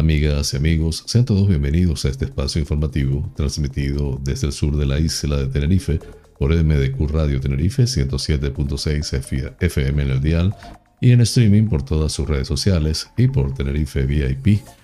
Amigas y amigos, sean todos bienvenidos a este espacio informativo transmitido desde el sur de la isla de Tenerife por MDQ Radio Tenerife 107.6 FM en el dial y en streaming por todas sus redes sociales y por Tenerife VIP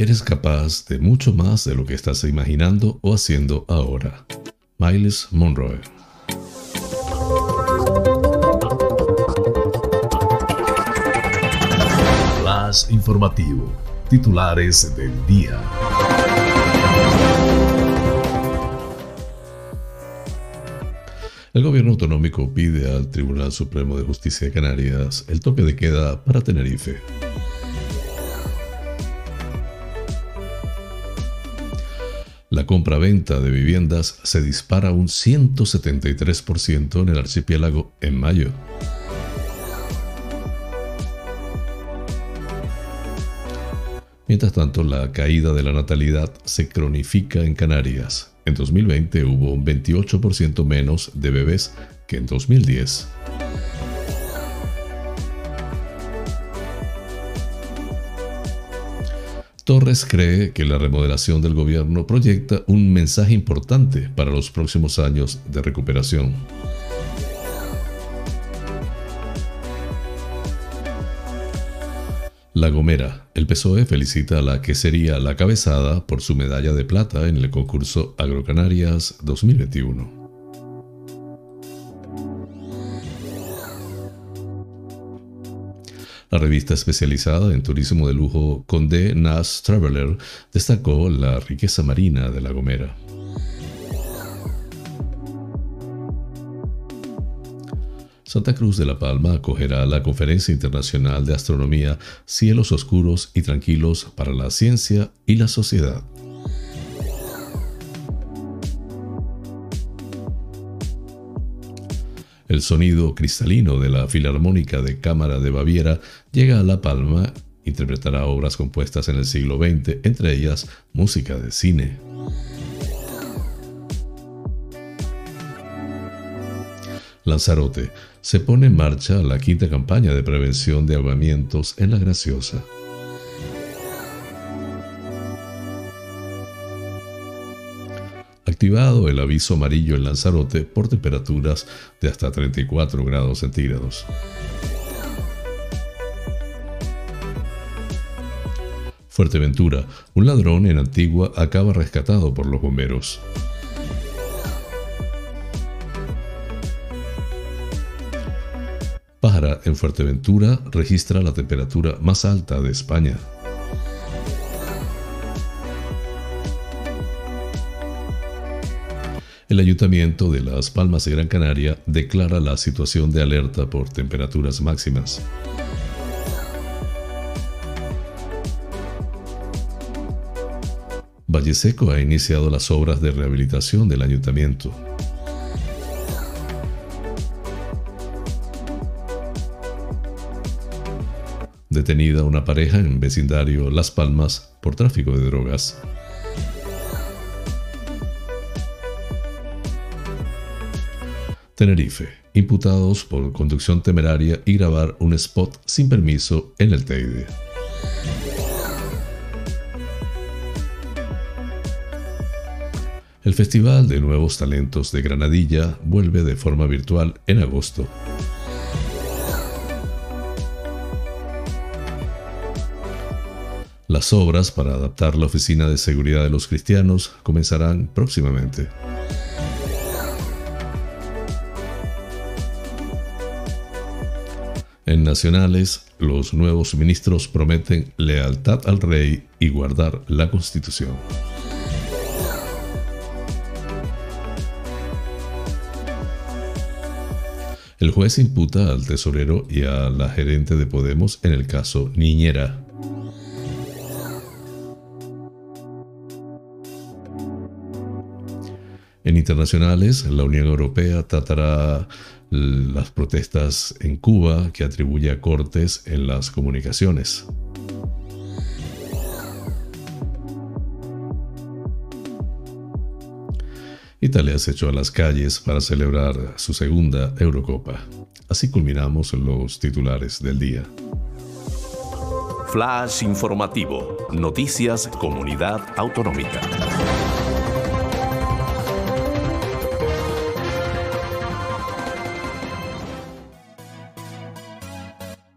Eres capaz de mucho más de lo que estás imaginando o haciendo ahora. Miles Monroe. Flash informativo. Titulares del día. El gobierno autonómico pide al Tribunal Supremo de Justicia de Canarias el toque de queda para Tenerife. La compra-venta de viviendas se dispara un 173% en el archipiélago en mayo. Mientras tanto, la caída de la natalidad se cronifica en Canarias. En 2020 hubo un 28% menos de bebés que en 2010. Torres cree que la remodelación del gobierno proyecta un mensaje importante para los próximos años de recuperación. La Gomera. El PSOE felicita a la que sería la cabezada por su medalla de plata en el concurso Agrocanarias 2021. La revista especializada en turismo de lujo Condé Nast Traveler destacó la riqueza marina de La Gomera. Santa Cruz de la Palma acogerá la Conferencia Internacional de Astronomía Cielos Oscuros y Tranquilos para la Ciencia y la Sociedad. El sonido cristalino de la Filarmónica de Cámara de Baviera llega a La Palma, interpretará obras compuestas en el siglo XX, entre ellas música de cine. Lanzarote. Se pone en marcha la quinta campaña de prevención de ahogamientos en la Graciosa. activado el aviso amarillo en Lanzarote por temperaturas de hasta 34 grados centígrados. Fuerteventura, un ladrón en Antigua acaba rescatado por los bomberos. Pájara en Fuerteventura registra la temperatura más alta de España. el Ayuntamiento de Las Palmas de Gran Canaria declara la situación de alerta por temperaturas máximas. Valle Seco ha iniciado las obras de rehabilitación del ayuntamiento. Detenida una pareja en vecindario Las Palmas por tráfico de drogas. Tenerife, imputados por conducción temeraria y grabar un spot sin permiso en el Teide. El Festival de Nuevos Talentos de Granadilla vuelve de forma virtual en agosto. Las obras para adaptar la Oficina de Seguridad de los Cristianos comenzarán próximamente. En nacionales, los nuevos ministros prometen lealtad al rey y guardar la constitución. El juez imputa al tesorero y a la gerente de Podemos en el caso Niñera. En internacionales, la Unión Europea tratará las protestas en Cuba que atribuye a Cortes en las comunicaciones. Italia se echó a las calles para celebrar su segunda Eurocopa. Así culminamos los titulares del día. Flash informativo. Noticias Comunidad Autonómica.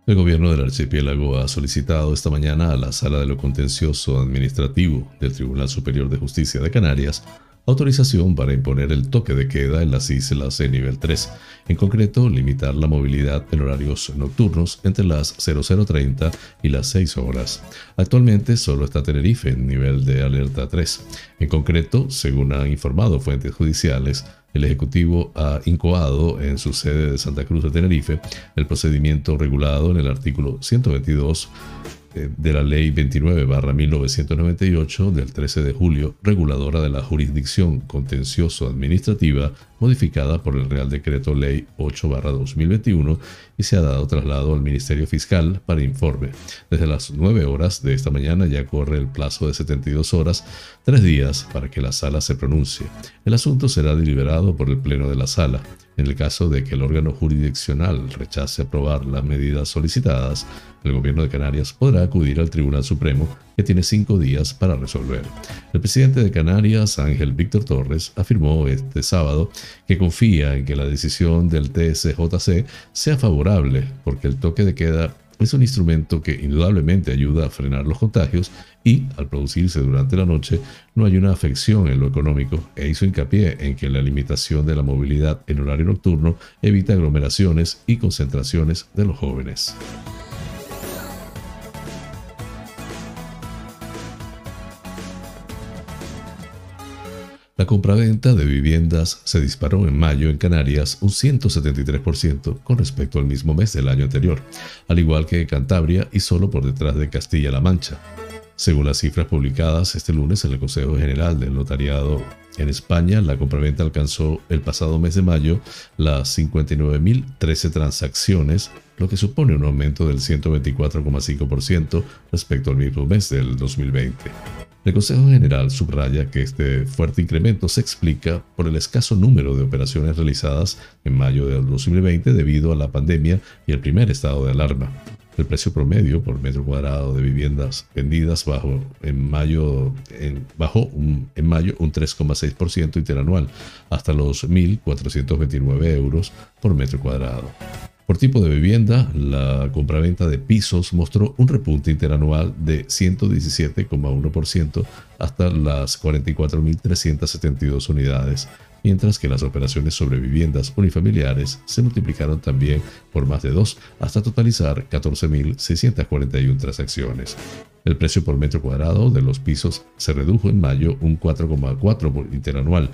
El gobierno del archipiélago ha solicitado esta mañana a la Sala de lo Contencioso Administrativo del Tribunal Superior de Justicia de Canarias autorización para imponer el toque de queda en las islas de nivel 3, en concreto limitar la movilidad en horarios nocturnos entre las 0030 y las 6 horas. Actualmente solo está Tenerife en nivel de alerta 3. En concreto, según han informado fuentes judiciales, el Ejecutivo ha incoado en su sede de Santa Cruz de Tenerife el procedimiento regulado en el artículo 122 eh, de la Ley 29-1998 del 13 de julio, reguladora de la jurisdicción contencioso-administrativa, modificada por el Real Decreto Ley 8-2021 y se ha dado traslado al Ministerio Fiscal para informe. Desde las 9 horas de esta mañana ya corre el plazo de 72 horas, tres días para que la sala se pronuncie. El asunto será deliberado por el Pleno de la sala. En el caso de que el órgano jurisdiccional rechace aprobar las medidas solicitadas, el gobierno de Canarias podrá acudir al Tribunal Supremo, que tiene cinco días para resolver. El presidente de Canarias, Ángel Víctor Torres, afirmó este sábado que confía en que la decisión del TSJC sea favorable, porque el toque de queda es un instrumento que indudablemente ayuda a frenar los contagios y, al producirse durante la noche, no hay una afección en lo económico e hizo hincapié en que la limitación de la movilidad en horario nocturno evita aglomeraciones y concentraciones de los jóvenes. La compraventa de viviendas se disparó en mayo en Canarias un 173% con respecto al mismo mes del año anterior, al igual que Cantabria y solo por detrás de Castilla-La Mancha. Según las cifras publicadas este lunes en el Consejo General del Notariado en España, la compraventa alcanzó el pasado mes de mayo las 59.013 transacciones, lo que supone un aumento del 124,5% respecto al mismo mes del 2020. El Consejo General subraya que este fuerte incremento se explica por el escaso número de operaciones realizadas en mayo del 2020 debido a la pandemia y el primer estado de alarma. El precio promedio por metro cuadrado de viviendas vendidas bajó en mayo, bajó en mayo un 3,6% interanual hasta los 1.429 euros por metro cuadrado. Por tipo de vivienda, la compraventa de pisos mostró un repunte interanual de 117,1% hasta las 44.372 unidades, mientras que las operaciones sobre viviendas unifamiliares se multiplicaron también por más de dos hasta totalizar 14.641 transacciones. El precio por metro cuadrado de los pisos se redujo en mayo un 4,4 interanual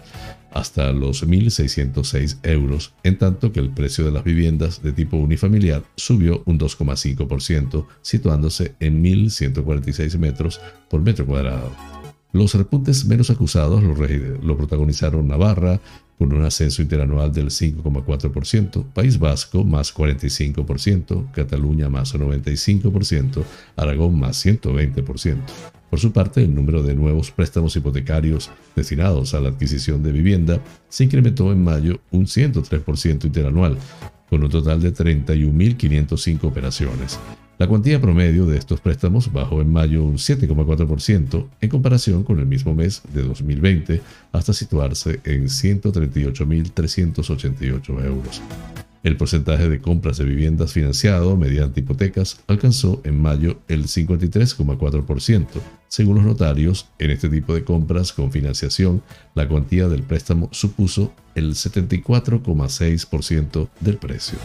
hasta los 1.606 euros, en tanto que el precio de las viviendas de tipo unifamiliar subió un 2,5%, situándose en 1.146 metros por metro cuadrado. Los repuntes menos acusados lo, protagonizaron Navarra, con un ascenso interanual del 5,4%, País Vasco más 45%, Cataluña más 95%, Aragón más 120%. Por su parte, el número de nuevos préstamos hipotecarios destinados a la adquisición de vivienda se incrementó en mayo un 103% interanual, con un total de 31.505 operaciones. La cuantía promedio de estos préstamos bajó en mayo un 7,4% en comparación con el mismo mes de 2020 hasta situarse en 138.388 euros. El porcentaje de compras de viviendas financiado mediante hipotecas alcanzó en mayo el 53,4%. Según los notarios, en este tipo de compras con financiación, la cuantía del préstamo supuso el 74,6% del precio.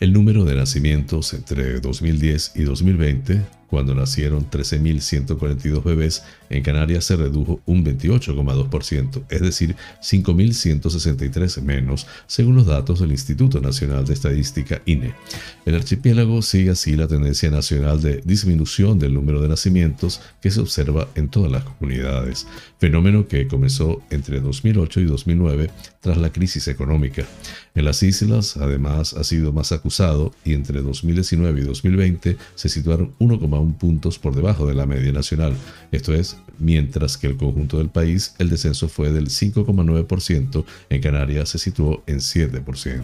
El número de nacimientos entre 2010 y 2020 cuando nacieron 13.142 bebés, en Canarias se redujo un 28,2%, es decir, 5.163 menos, según los datos del Instituto Nacional de Estadística INE. El archipiélago sigue así la tendencia nacional de disminución del número de nacimientos que se observa en todas las comunidades, fenómeno que comenzó entre 2008 y 2009 tras la crisis económica. En las islas, además, ha sido más acusado y entre 2019 y 2020 se situaron 1,1 puntos por debajo de la media nacional, esto es, mientras que el conjunto del país el descenso fue del 5,9%, en Canarias se situó en 7%.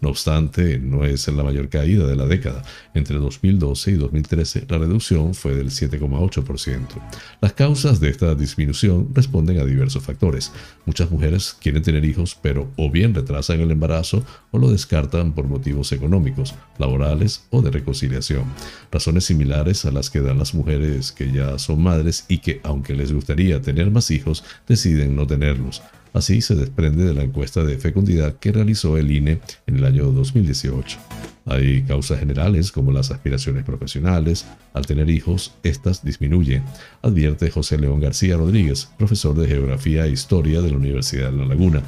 No obstante, no es la mayor caída de la década. Entre 2012 y 2013 la reducción fue del 7,8%. Las causas de esta disminución responden a diversos factores. Muchas mujeres quieren tener hijos, pero o bien retrasan el embarazo o lo descartan por motivos económicos, laborales o de reconciliación. Razones similares a las que dan las mujeres que ya son madres y que, aunque les gustaría tener más hijos, deciden no tenerlos. Así se desprende de la encuesta de fecundidad que realizó el INE en el año 2018. Hay causas generales como las aspiraciones profesionales. Al tener hijos, estas disminuyen, advierte José León García Rodríguez, profesor de Geografía e Historia de la Universidad de La Laguna.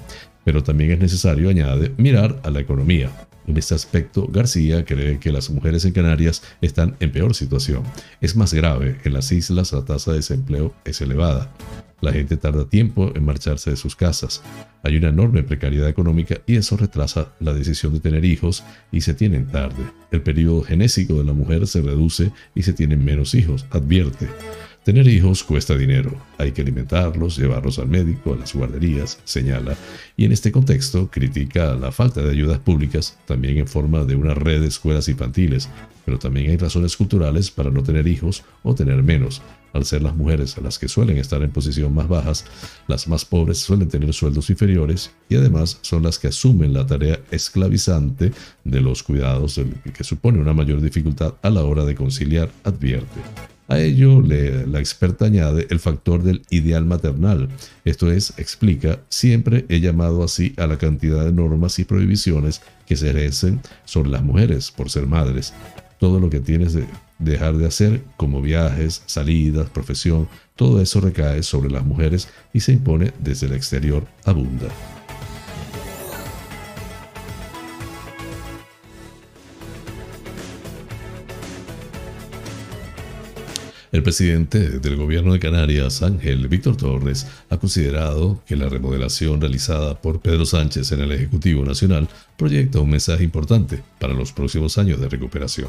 Pero también es necesario, añade, mirar a la economía. En este aspecto, García cree que las mujeres en Canarias están en peor situación. Es más grave, en las islas la tasa de desempleo es elevada. La gente tarda tiempo en marcharse de sus casas. Hay una enorme precariedad económica y eso retrasa la decisión de tener hijos y se tienen tarde. El periodo genésico de la mujer se reduce y se tienen menos hijos, advierte. Tener hijos cuesta dinero, hay que alimentarlos, llevarlos al médico, a las guarderías, señala, y en este contexto critica la falta de ayudas públicas, también en forma de una red de escuelas infantiles, pero también hay razones culturales para no tener hijos o tener menos. Al ser las mujeres las que suelen estar en posición más bajas, las más pobres suelen tener sueldos inferiores y además son las que asumen la tarea esclavizante de los cuidados, que supone una mayor dificultad a la hora de conciliar, advierte. A ello la experta añade el factor del ideal maternal, esto es, explica, siempre he llamado así a la cantidad de normas y prohibiciones que se ejercen sobre las mujeres por ser madres. Todo lo que tienes de dejar de hacer, como viajes, salidas, profesión, todo eso recae sobre las mujeres y se impone desde el exterior abunda. El presidente del gobierno de Canarias, Ángel Víctor Torres, ha considerado que la remodelación realizada por Pedro Sánchez en el Ejecutivo Nacional proyecta un mensaje importante para los próximos años de recuperación.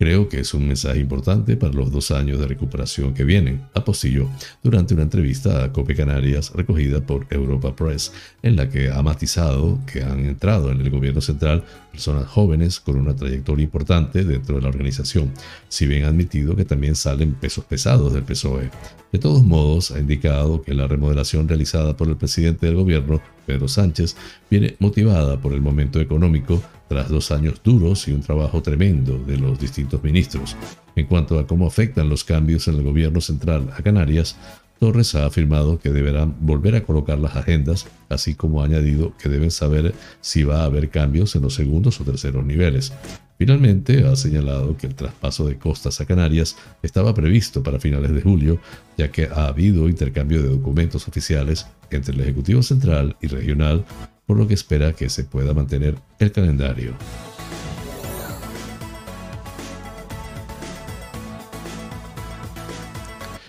Creo que es un mensaje importante para los dos años de recuperación que vienen, apostilló durante una entrevista a Cope Canarias recogida por Europa Press, en la que ha matizado que han entrado en el gobierno central personas jóvenes con una trayectoria importante dentro de la organización, si bien ha admitido que también salen pesos pesados del PSOE. De todos modos, ha indicado que la remodelación realizada por el presidente del gobierno, Pedro Sánchez, viene motivada por el momento económico tras dos años duros y un trabajo tremendo de los distintos ministros. En cuanto a cómo afectan los cambios en el gobierno central a Canarias, Torres ha afirmado que deberán volver a colocar las agendas, así como ha añadido que deben saber si va a haber cambios en los segundos o terceros niveles. Finalmente, ha señalado que el traspaso de costas a Canarias estaba previsto para finales de julio, ya que ha habido intercambio de documentos oficiales entre el Ejecutivo Central y Regional por lo que espera que se pueda mantener el calendario.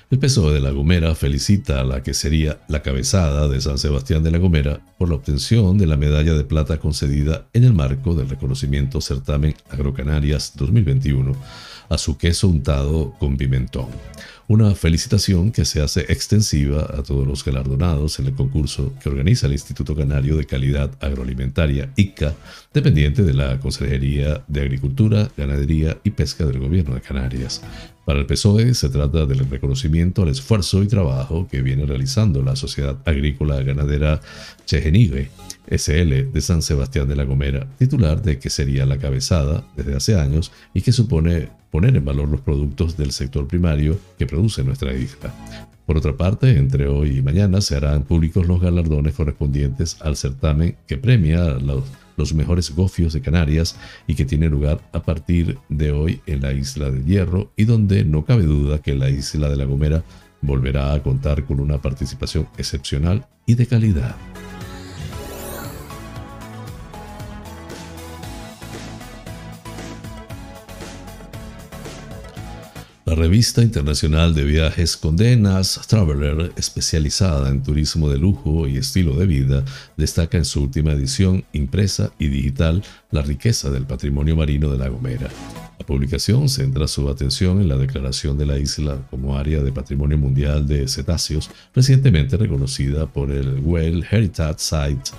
El PSOE de La Gomera felicita a la que sería la cabezada de San Sebastián de La Gomera por la obtención de la medalla de plata concedida en el marco del reconocimiento Certamen Agrocanarias 2021 a su queso untado con pimentón Una felicitación que se hace extensiva a todos los galardonados en el concurso que organiza el Instituto Canario de Calidad Agroalimentaria, ICA, dependiente de la Consejería de Agricultura, Ganadería y Pesca del Gobierno de Canarias. Para el PSOE se trata del reconocimiento al esfuerzo y trabajo que viene realizando la Sociedad Agrícola Ganadera Chejenigue, SL de San Sebastián de la Gomera, titular de que sería la cabezada desde hace años y que supone poner en valor los productos del sector primario que produce nuestra isla. Por otra parte, entre hoy y mañana se harán públicos los galardones correspondientes al certamen que premia los los mejores gofios de Canarias y que tiene lugar a partir de hoy en la isla de Hierro y donde no cabe duda que la isla de La Gomera volverá a contar con una participación excepcional y de calidad. Revista internacional de viajes Condenas Traveler, especializada en turismo de lujo y estilo de vida, destaca en su última edición impresa y digital la riqueza del patrimonio marino de La Gomera. La publicación centra su atención en la declaración de la isla como área de patrimonio mundial de cetáceos, recientemente reconocida por el Well Heritage Site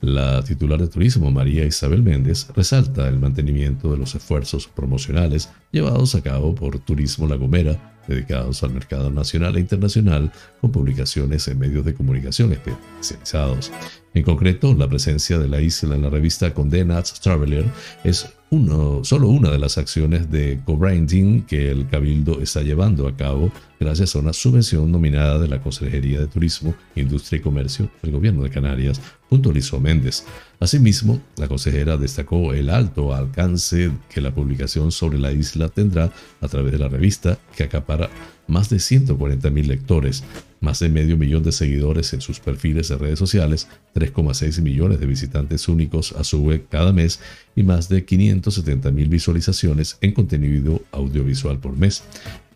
la titular de turismo, María Isabel Méndez, resalta el mantenimiento de los esfuerzos promocionales llevados a cabo por Turismo La Gomera, dedicados al mercado nacional e internacional, con publicaciones en medios de comunicación especializados. En concreto, la presencia de la isla en la revista Condé Nast Traveler es solo una de las acciones de co-branding que el Cabildo está llevando a cabo gracias a una subvención nominada de la Consejería de Turismo, Industria y Comercio del Gobierno de Canarias, puntualizó Méndez. Asimismo, la consejera destacó el alto alcance que la publicación sobre la isla tendrá a través de la revista, que acapara más de 140.000 lectores, más de medio millón de seguidores en sus perfiles de redes sociales, 3,6 millones de visitantes únicos a su web cada mes y más de 570.000 visualizaciones en contenido audiovisual por mes.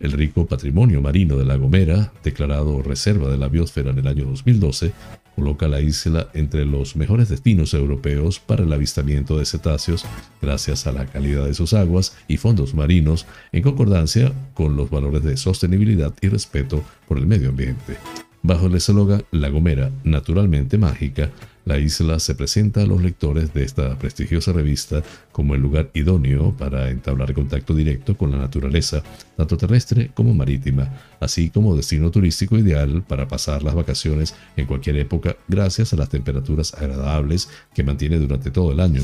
El rico patrimonio marino de La Gomera, declarado Reserva de la Biosfera en el año 2012, coloca la isla entre los mejores destinos europeos para el avistamiento de cetáceos gracias a la calidad de sus aguas y fondos marinos en concordancia con los valores de sostenibilidad y respeto por el medio ambiente. Bajo el eslogan La Gomera, naturalmente mágica, la isla se presenta a los lectores de esta prestigiosa revista como el lugar idóneo para entablar contacto directo con la naturaleza, tanto terrestre como marítima, así como destino turístico ideal para pasar las vacaciones en cualquier época gracias a las temperaturas agradables que mantiene durante todo el año.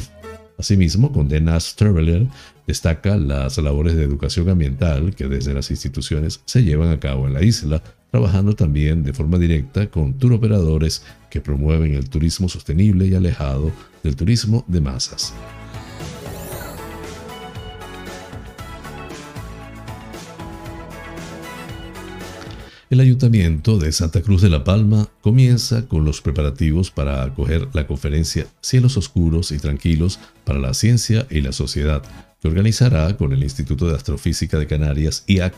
Asimismo, Condenas Traveler destaca las labores de educación ambiental que desde las instituciones se llevan a cabo en la isla, trabajando también de forma directa con tour operadores que promueven el turismo sostenible y alejado del turismo de masas. El Ayuntamiento de Santa Cruz de la Palma comienza con los preparativos para acoger la conferencia Cielos Oscuros y Tranquilos para la Ciencia y la Sociedad, que organizará con el Instituto de Astrofísica de Canarias, IAC,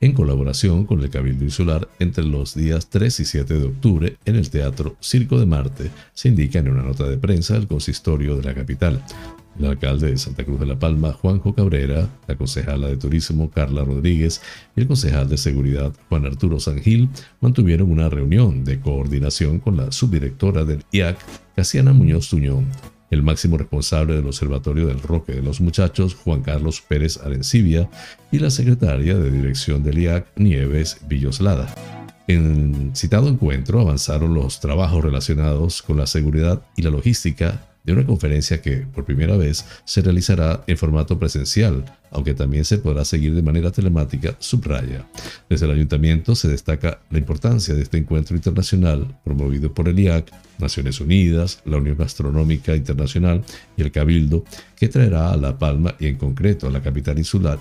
en colaboración con el Cabildo Insular entre los días 3 y 7 de octubre en el Teatro Circo de Marte, se indica en una nota de prensa del consistorio de la capital. El alcalde de Santa Cruz de la Palma, Juanjo Cabrera, la concejala de Turismo, Carla Rodríguez, y el concejal de Seguridad, Juan Arturo Sangil, mantuvieron una reunión de coordinación con la subdirectora del IAC, Casiana Muñoz Tuñón, el máximo responsable del Observatorio del Roque de los Muchachos, Juan Carlos Pérez Arencibia, y la secretaria de dirección del IAC, Nieves Villoslada. En citado encuentro avanzaron los trabajos relacionados con la seguridad y la logística de una conferencia que, por primera vez, se realizará en formato presencial, aunque también se podrá seguir de manera telemática, subraya. Desde el ayuntamiento se destaca la importancia de este encuentro internacional promovido por el IAC, Naciones Unidas, la Unión Astronómica Internacional y el Cabildo, que traerá a La Palma y en concreto a la capital insular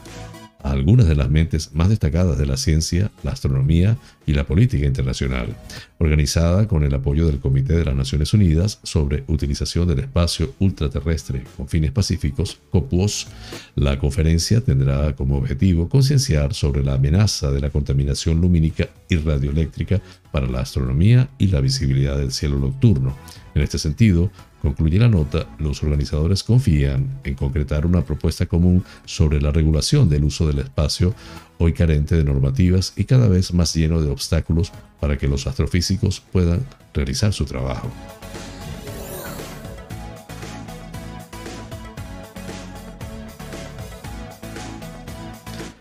algunas de las mentes más destacadas de la ciencia, la astronomía y la política internacional, organizada con el apoyo del Comité de las Naciones Unidas sobre Utilización del Espacio Ultraterrestre con fines pacíficos, COPUOS. La conferencia tendrá como objetivo concienciar sobre la amenaza de la contaminación lumínica y radioeléctrica para la astronomía y la visibilidad del cielo nocturno. En este sentido, concluye la nota, los organizadores confían en concretar una propuesta común sobre la regulación del uso del espacio, hoy carente de normativas y cada vez más lleno de obstáculos para que los astrofísicos puedan realizar su trabajo.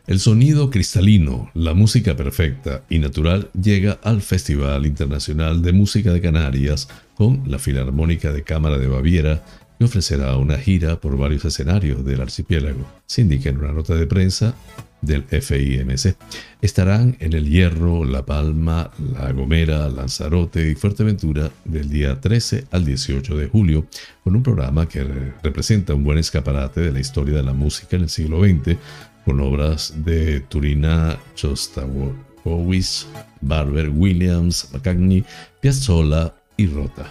El sonido cristalino, la música perfecta y natural llega al Festival Internacional de Música de Canarias con la Filarmónica de Cámara de Baviera, que ofrecerá una gira por varios escenarios del archipiélago, se indica en una nota de prensa del FIMC. Estarán en El Hierro, La Palma, La Gomera, Lanzarote y Fuerteventura del día 13 al 18 de julio, con un programa que representa un buen escaparate de la historia de la música en el siglo XX, con obras de Turina, Shostakovich, Barber, Williams, McCartney, Piazzolla y Rota.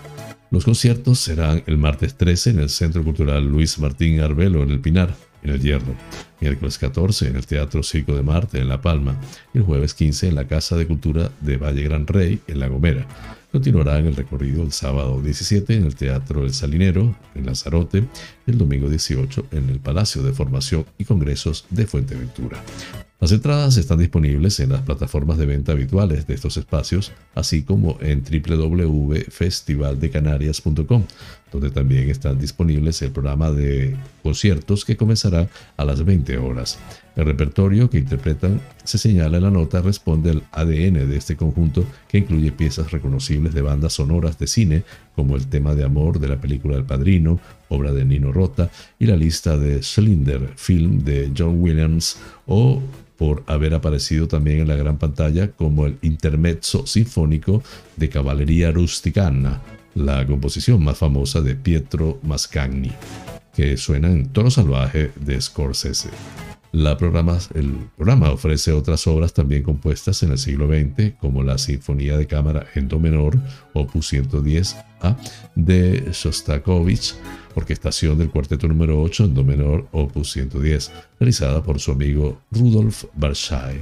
Los conciertos serán el martes 13 en el Centro Cultural Luis Martín Arbelo en el Pinar, en el Hierro, miércoles 14 en el Teatro Circo de Marte en La Palma y el jueves 15 en la Casa de Cultura de Valle Gran Rey en La Gomera. Continuarán el recorrido el sábado 17 en el Teatro El Salinero, en Lanzarote, y el domingo 18 en el Palacio de Formación y Congresos de Fuenteventura. Las entradas están disponibles en las plataformas de venta habituales de estos espacios, así como en www.festivaldecanarias.com, donde también están disponibles el programa de conciertos que comenzará a las 20 horas. El repertorio que interpretan, se señala en la nota, responde al ADN de este conjunto que incluye piezas reconocibles de bandas sonoras de cine, como el tema de amor de la película El Padrino, obra de Nino Rota, y la lista de Cylinder, film de John Williams, o por haber aparecido también en la gran pantalla como el intermezzo sinfónico de Caballería Rusticana, la composición más famosa de Pietro Mascagni, que suena en Toro Salvaje de Scorsese. El programa ofrece otras obras también compuestas en el siglo XX, como la Sinfonía de Cámara en Do menor, opus 110 A, de Shostakovich, orquestación del cuarteto número 8 en Do menor, opus 110, realizada por su amigo Rudolf Barschai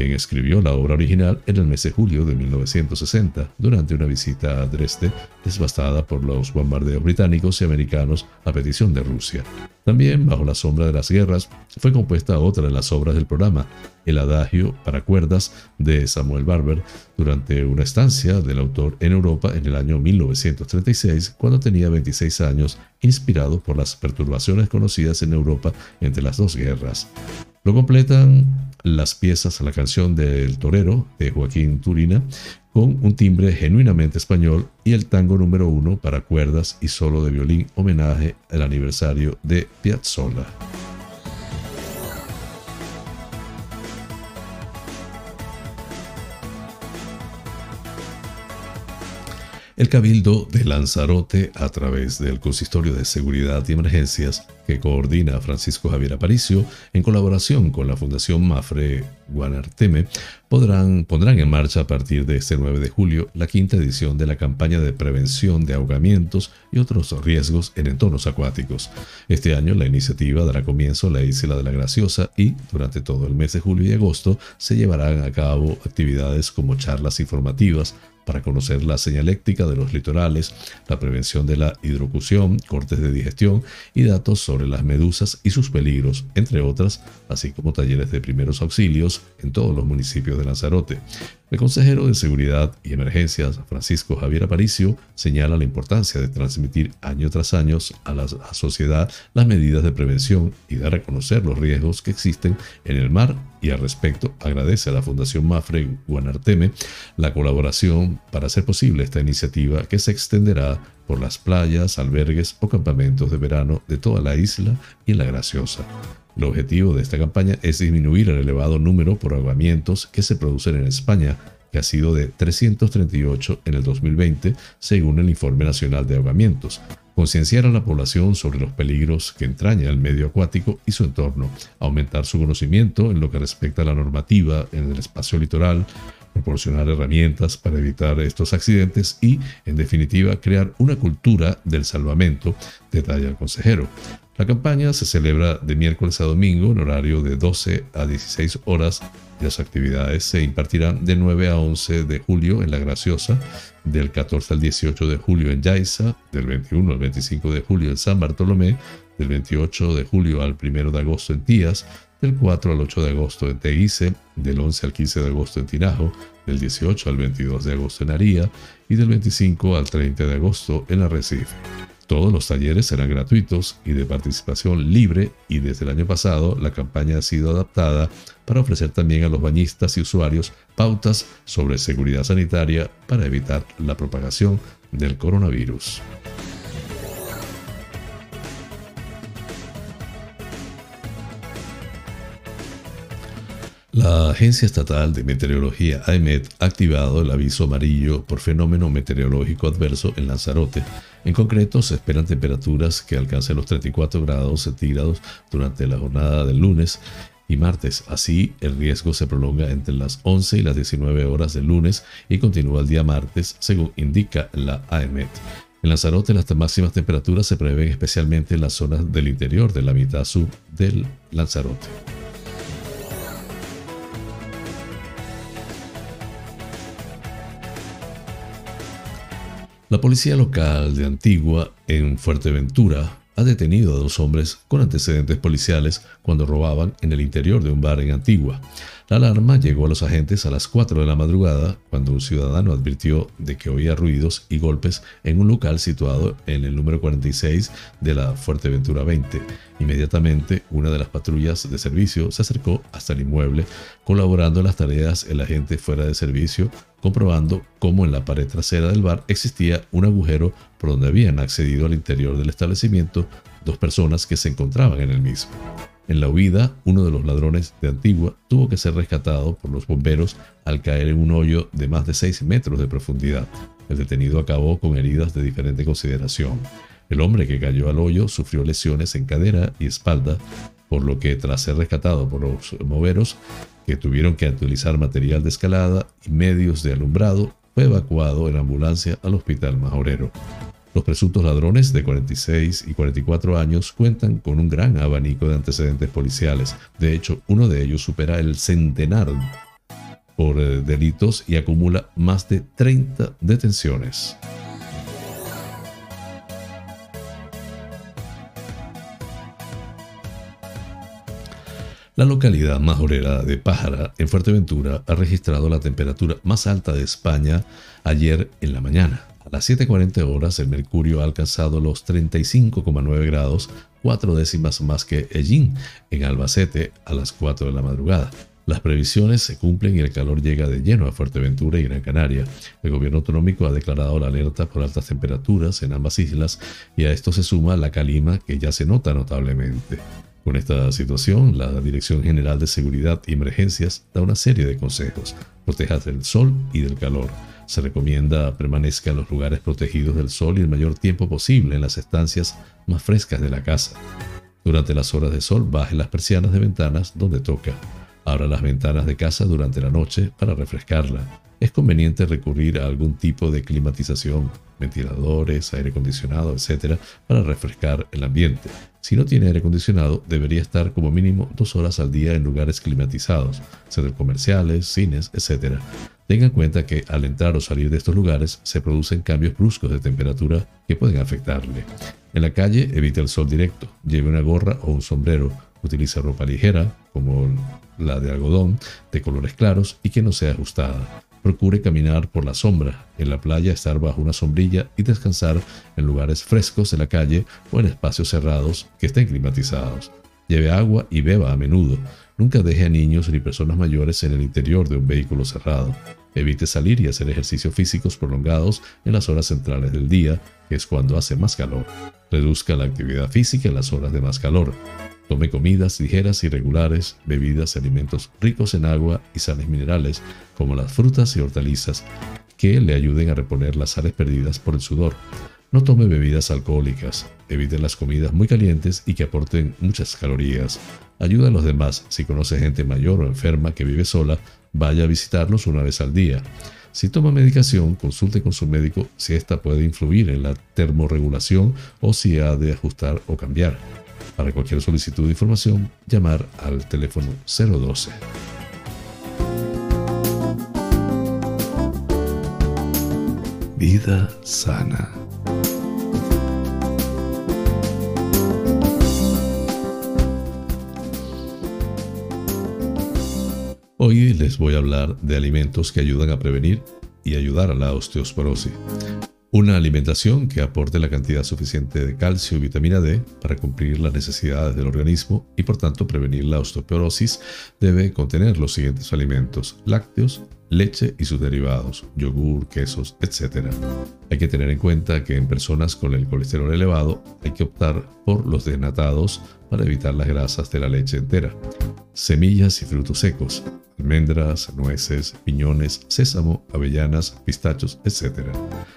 quien escribió la obra original en el mes de julio de 1960, durante una visita a Dresde, devastada por los bombardeos británicos y americanos a petición de Rusia. También, bajo la sombra de las guerras, fue compuesta otra de las obras del programa, el Adagio para cuerdas de Samuel Barber, durante una estancia del autor en Europa en el año 1936, cuando tenía 26 años, inspirado por las perturbaciones conocidas en Europa entre las dos guerras. Lo completan las piezas a la canción del Torero de Joaquín Turina con un timbre genuinamente español y el tango número uno para cuerdas y solo de violín homenaje al aniversario de Piazzolla. El Cabildo de Lanzarote, a través del Consistorio de Seguridad y Emergencias, que coordina Francisco Javier Aparicio, en colaboración con la Fundación Mafre Guanarteme, podrán, pondrán en marcha a partir de este 9 de julio la quinta edición de la campaña de prevención de ahogamientos y otros riesgos en entornos acuáticos. Este año la iniciativa dará comienzo a la Isla de la Graciosa y, durante todo el mes de julio y agosto, se llevarán a cabo actividades como charlas informativas, para conocer la señaléctica de los litorales, la prevención de la hidrocución, cortes de digestión y datos sobre las medusas y sus peligros, entre otras, así como talleres de primeros auxilios en todos los municipios de Lanzarote. El consejero de Seguridad y Emergencias, Francisco Javier Aparicio, señala la importancia de transmitir año tras año a la sociedad las medidas de prevención y dar a conocer los riesgos que existen en el mar y al respecto agradece a la Fundación Mafre Guanarteme la colaboración para hacer posible esta iniciativa que se extenderá por las playas, albergues o campamentos de verano de toda la isla y la Graciosa. El objetivo de esta campaña es disminuir el elevado número por ahogamientos que se producen en España, que ha sido de 338 en el 2020, según el Informe Nacional de Ahogamientos. Concienciar a la población sobre los peligros que entraña el medio acuático y su entorno, aumentar su conocimiento en lo que respecta a la normativa en el espacio litoral, proporcionar herramientas para evitar estos accidentes y, en definitiva, crear una cultura del salvamento, detalla el consejero. La campaña se celebra de miércoles a domingo en horario de 12 a 16 horas y las actividades se impartirán de 9 a 11 de julio en La Graciosa, del 14 al 18 de julio en Yaiza, del 21 al 25 de julio en San Bartolomé, del 28 de julio al 1 de agosto en Tías, del 4 al 8 de agosto en Teguise, del 11 al 15 de agosto en Tinajo, del 18 al 22 de agosto en Aría y del 25 al 30 de agosto en Arrecife. Todos los talleres serán gratuitos y de participación libre y desde el año pasado la campaña ha sido adaptada para ofrecer también a los bañistas y usuarios pautas sobre seguridad sanitaria para evitar la propagación del coronavirus. La Agencia Estatal de Meteorología AEMET ha activado el aviso amarillo por fenómeno meteorológico adverso en Lanzarote. En concreto, se esperan temperaturas que alcancen los 34 grados centígrados durante la jornada del lunes y martes. Así, el riesgo se prolonga entre las 11 y las 19 horas del lunes y continúa el día martes, según indica la AEMET. En Lanzarote las máximas temperaturas se prevén especialmente en las zonas del interior de la mitad sur del Lanzarote. La policía local de Antigua, en Fuerteventura, ha detenido a dos hombres con antecedentes policiales cuando robaban en el interior de un bar en Antigua. La alarma llegó a los agentes a las 4 de la madrugada cuando un ciudadano advirtió de que oía ruidos y golpes en un local situado en el número 46 de la Fuerteventura 20. Inmediatamente, una de las patrullas de servicio se acercó hasta el inmueble, colaborando en las tareas el agente fuera de servicio, comprobando cómo en la pared trasera del bar existía un agujero por donde habían accedido al interior del establecimiento dos personas que se encontraban en el mismo. En la huida, uno de los ladrones de Antigua tuvo que ser rescatado por los bomberos al caer en un hoyo de más de 6 metros de profundidad. El detenido acabó con heridas de diferente consideración. El hombre que cayó al hoyo sufrió lesiones en cadera y espalda, por lo que tras ser rescatado por los bomberos, que tuvieron que utilizar material de escalada y medios de alumbrado, fue evacuado en ambulancia al hospital majorero. Los presuntos ladrones de 46 y 44 años cuentan con un gran abanico de antecedentes policiales. De hecho, uno de ellos supera el centenar por eh, delitos y acumula más de 30 detenciones. La localidad majorera de Pájara, en Fuerteventura, ha registrado la temperatura más alta de España ayer en la mañana. A las 7.40 horas el mercurio ha alcanzado los 35,9 grados, cuatro décimas más que Ellín, en Albacete, a las 4 de la madrugada. Las previsiones se cumplen y el calor llega de lleno a Fuerteventura y Gran Canaria. El gobierno autonómico ha declarado la alerta por altas temperaturas en ambas islas y a esto se suma la calima que ya se nota notablemente. Con esta situación, la Dirección General de Seguridad y Emergencias da una serie de consejos. Protejas del sol y del calor. Se recomienda permanezca en los lugares protegidos del sol y el mayor tiempo posible en las estancias más frescas de la casa. Durante las horas de sol baje las persianas de ventanas donde toca. Abra las ventanas de casa durante la noche para refrescarla. Es conveniente recurrir a algún tipo de climatización, ventiladores, aire acondicionado, etc., para refrescar el ambiente. Si no tiene aire acondicionado, debería estar como mínimo dos horas al día en lugares climatizados, centros comerciales, cines, etc. Tenga en cuenta que al entrar o salir de estos lugares se producen cambios bruscos de temperatura que pueden afectarle. En la calle evite el sol directo, lleve una gorra o un sombrero, utilice ropa ligera como la de algodón de colores claros y que no sea ajustada. Procure caminar por la sombra, en la playa estar bajo una sombrilla y descansar en lugares frescos de la calle o en espacios cerrados que estén climatizados. Lleve agua y beba a menudo. Nunca deje a niños ni personas mayores en el interior de un vehículo cerrado. Evite salir y hacer ejercicios físicos prolongados en las horas centrales del día, que es cuando hace más calor. Reduzca la actividad física en las horas de más calor. Tome comidas ligeras y regulares, bebidas y alimentos ricos en agua y sales minerales, como las frutas y hortalizas, que le ayuden a reponer las sales perdidas por el sudor. No tome bebidas alcohólicas, evite las comidas muy calientes y que aporten muchas calorías. Ayuda a los demás. Si conoce gente mayor o enferma que vive sola, vaya a visitarlos una vez al día. Si toma medicación, consulte con su médico si ésta puede influir en la termorregulación o si ha de ajustar o cambiar. Para cualquier solicitud de información, llamar al teléfono 012. Vida sana. Hoy les voy a hablar de alimentos que ayudan a prevenir y ayudar a la osteoporosis. Una alimentación que aporte la cantidad suficiente de calcio y vitamina D para cumplir las necesidades del organismo y por tanto prevenir la osteoporosis debe contener los siguientes alimentos: lácteos, leche y sus derivados, yogur, quesos, etc. Hay que tener en cuenta que en personas con el colesterol elevado hay que optar por los desnatados para evitar las grasas de la leche entera. Semillas y frutos secos, almendras, nueces, piñones, sésamo, avellanas, pistachos, etc.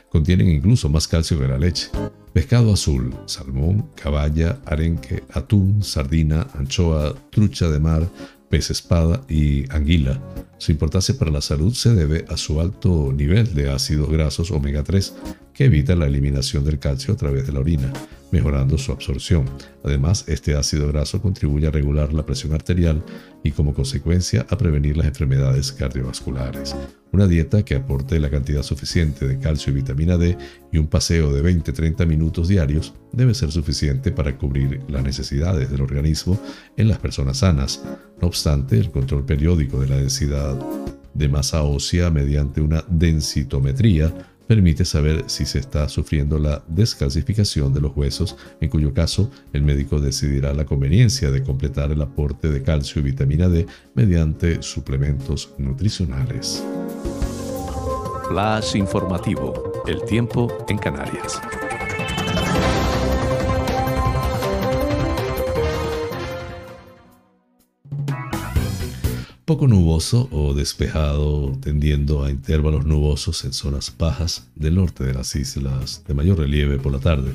Contienen incluso más calcio que la leche. Pescado azul, salmón, caballa, arenque, atún, sardina, anchoa, trucha de mar, pez espada y anguila. Su importancia para la salud se debe a su alto nivel de ácidos grasos omega 3, que evita la eliminación del calcio a través de la orina, mejorando su absorción. Además, este ácido graso contribuye a regular la presión arterial y como consecuencia a prevenir las enfermedades cardiovasculares. Una dieta que aporte la cantidad suficiente de calcio y vitamina D y un paseo de 20-30 minutos diarios debe ser suficiente para cubrir las necesidades del organismo en las personas sanas. No obstante, el control periódico de la densidad de masa ósea mediante una densitometría permite saber si se está sufriendo la descalcificación de los huesos, en cuyo caso el médico decidirá la conveniencia de completar el aporte de calcio y vitamina D mediante suplementos nutricionales. Flash informativo. El tiempo en Canarias. Poco nuboso o despejado, tendiendo a intervalos nubosos en zonas bajas del norte de las islas de mayor relieve por la tarde.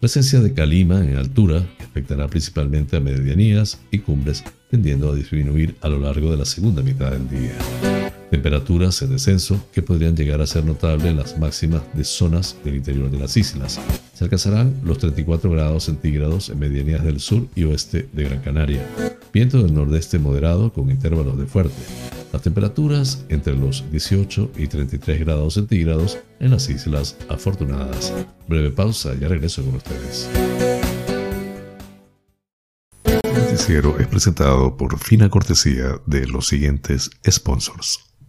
Presencia de calima en altura afectará principalmente a medianías y cumbres, tendiendo a disminuir a lo largo de la segunda mitad del día. Temperaturas en descenso que podrían llegar a ser notables en las máximas de zonas del interior de las islas. Se alcanzarán los 34 grados centígrados en medianías del sur y oeste de Gran Canaria viento del nordeste moderado con intervalos de fuerte. Las temperaturas entre los 18 y 33 grados centígrados en las Islas Afortunadas. Breve pausa, ya regreso con ustedes. El noticiero es presentado por fina cortesía de los siguientes sponsors.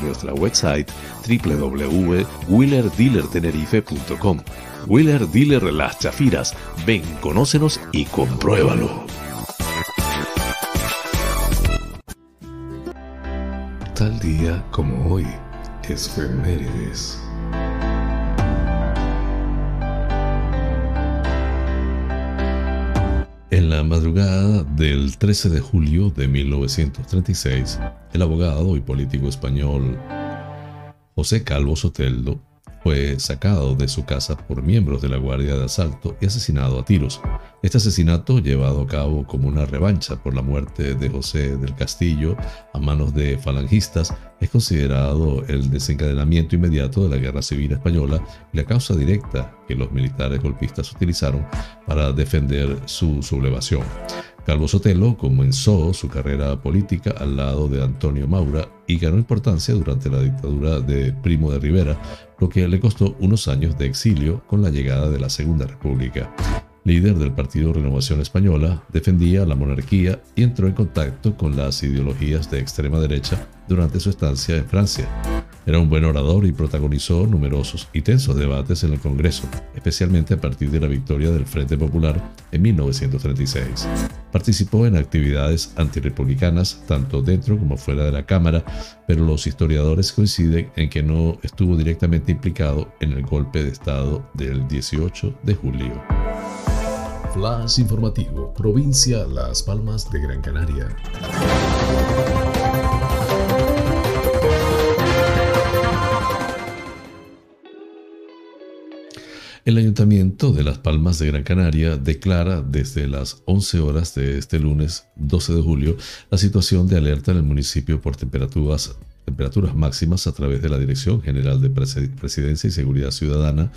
nuestra website www.wheelerdealertenerife.com. Wheeler Dealer Las Chafiras. Ven, conócenos y compruébalo. Tal día como hoy, Esfemérides. En la madrugada del 13 de julio de 1936, el abogado y político español José Calvo Soteldo fue sacado de su casa por miembros de la Guardia de Asalto y asesinado a tiros. Este asesinato, llevado a cabo como una revancha por la muerte de José del Castillo a manos de falangistas, es considerado el desencadenamiento inmediato de la Guerra Civil Española y la causa directa que los militares golpistas utilizaron para defender su sublevación. Calvo Sotelo comenzó su carrera política al lado de Antonio Maura y ganó importancia durante la dictadura de Primo de Rivera, lo que le costó unos años de exilio con la llegada de la Segunda República líder del Partido Renovación Española, defendía la monarquía y entró en contacto con las ideologías de extrema derecha durante su estancia en Francia. Era un buen orador y protagonizó numerosos y tensos debates en el Congreso, especialmente a partir de la victoria del Frente Popular en 1936. Participó en actividades antirepublicanas tanto dentro como fuera de la Cámara, pero los historiadores coinciden en que no estuvo directamente implicado en el golpe de Estado del 18 de julio. Flash informativo, provincia Las Palmas de Gran Canaria. El Ayuntamiento de Las Palmas de Gran Canaria declara desde las 11 horas de este lunes 12 de julio la situación de alerta en el municipio por temperaturas, temperaturas máximas a través de la Dirección General de Presidencia y Seguridad Ciudadana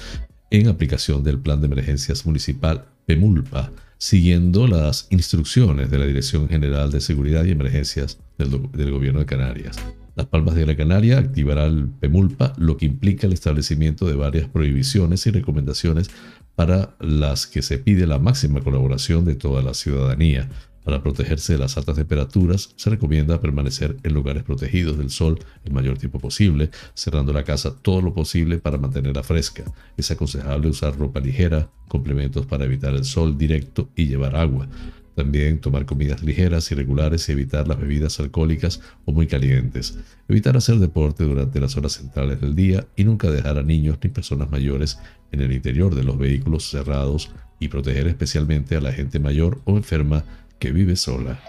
en aplicación del Plan de Emergencias Municipal PEMULPA, siguiendo las instrucciones de la Dirección General de Seguridad y Emergencias del, Gobierno de Canarias. Las Palmas de la Canaria activará el PEMULPA, lo que implica el establecimiento de varias prohibiciones y recomendaciones para las que se pide la máxima colaboración de toda la ciudadanía, para protegerse de las altas temperaturas, se recomienda permanecer en lugares protegidos del sol el mayor tiempo posible, cerrando la casa todo lo posible para mantenerla fresca. Es aconsejable usar ropa ligera, complementos para evitar el sol directo y llevar agua. También tomar comidas ligeras y regulares y evitar las bebidas alcohólicas o muy calientes. Evitar hacer deporte durante las horas centrales del día y nunca dejar a niños ni personas mayores en el interior de los vehículos cerrados y proteger especialmente a la gente mayor o enferma que vive sola.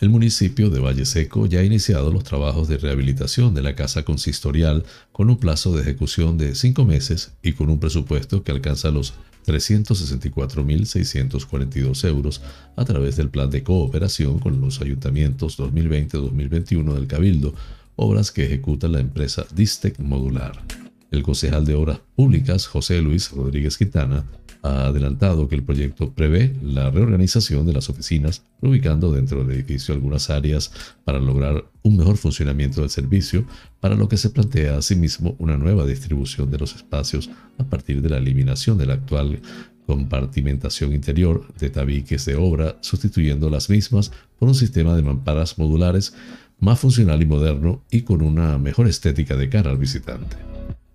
El municipio de Valle Seco ya ha iniciado los trabajos de rehabilitación de la casa consistorial con un plazo de ejecución de cinco meses y con un presupuesto que alcanza los 364.642 euros a través del plan de cooperación con los ayuntamientos 2020-2021 del Cabildo, obras que ejecuta la empresa Distec Modular. El concejal de Obras Públicas, José Luis Rodríguez Quintana, ha adelantado que el proyecto prevé la reorganización de las oficinas, ubicando dentro del edificio algunas áreas para lograr un mejor funcionamiento del servicio, para lo que se plantea asimismo una nueva distribución de los espacios a partir de la eliminación de la actual compartimentación interior de tabiques de obra, sustituyendo las mismas por un sistema de mamparas modulares más funcional y moderno y con una mejor estética de cara al visitante.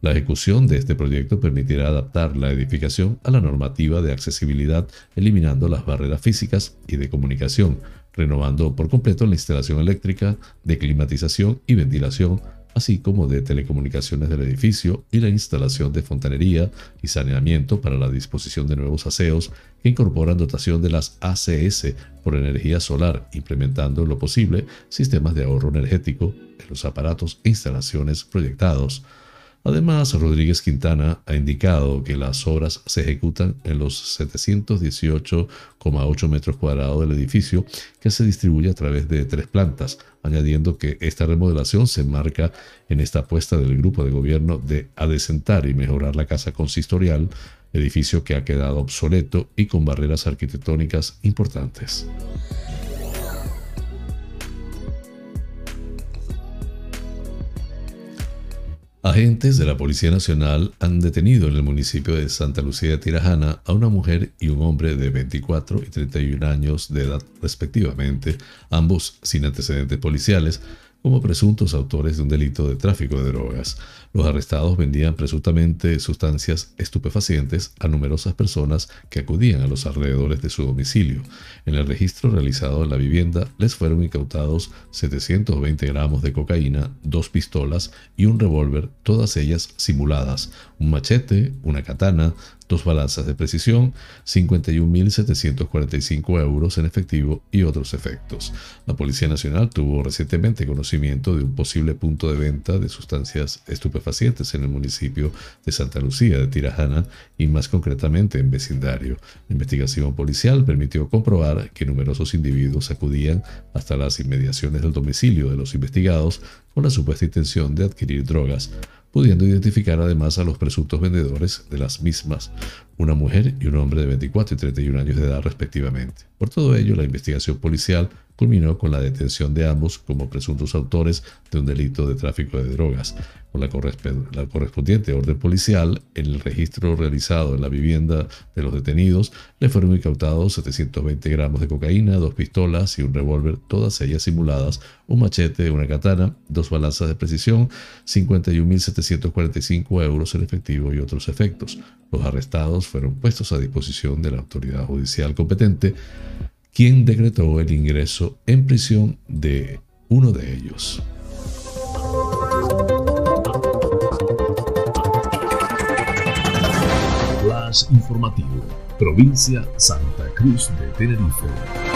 La ejecución de este proyecto permitirá adaptar la edificación a la normativa de accesibilidad, eliminando las barreras físicas y de comunicación, renovando por completo la instalación eléctrica, de climatización y ventilación, así como de telecomunicaciones del edificio y la instalación de fontanería y saneamiento para la disposición de nuevos aseos que incorporan dotación de las ACS por energía solar, implementando lo posible sistemas de ahorro energético en los aparatos e instalaciones proyectados. Además, Rodríguez Quintana ha indicado que las obras se ejecutan en los 718,8 metros cuadrados del edificio que se distribuye a través de tres plantas, añadiendo que esta remodelación se enmarca en esta apuesta del grupo de gobierno de adecentar y mejorar la casa consistorial, edificio que ha quedado obsoleto y con barreras arquitectónicas importantes. Agentes de la Policía Nacional han detenido en el municipio de Santa Lucía de Tirajana a una mujer y un hombre de 24 y 31 años de edad respectivamente, ambos sin antecedentes policiales, como presuntos autores de un delito de tráfico de drogas. Los arrestados vendían presuntamente sustancias estupefacientes a numerosas personas que acudían a los alrededores de su domicilio. En el registro realizado en la vivienda les fueron incautados 720 gramos de cocaína, dos pistolas y un revólver, todas ellas simuladas, un machete, una katana, dos balanzas de precisión, 51.745 euros en efectivo y otros efectos. La Policía Nacional tuvo recientemente conocimiento de un posible punto de venta de sustancias estupefacientes en el municipio de Santa Lucía de Tirajana y más concretamente en vecindario. La investigación policial permitió comprobar que numerosos individuos acudían hasta las inmediaciones del domicilio de los investigados con la supuesta intención de adquirir drogas pudiendo identificar además a los presuntos vendedores de las mismas, una mujer y un hombre de 24 y 31 años de edad respectivamente. Por todo ello, la investigación policial culminó con la detención de ambos como presuntos autores de un delito de tráfico de drogas. Con la, correspondiente orden policial, en el registro realizado en la vivienda de los detenidos, le fueron incautados 720 gramos de cocaína, dos pistolas y un revólver, todas ellas simuladas, un machete, una katana, dos balanzas de precisión, 51.745 euros en efectivo y otros efectos. Los arrestados fueron puestos a disposición de la autoridad judicial competente quien decretó el ingreso en prisión de uno de ellos. Flash informativo, provincia Santa Cruz de Tenerife.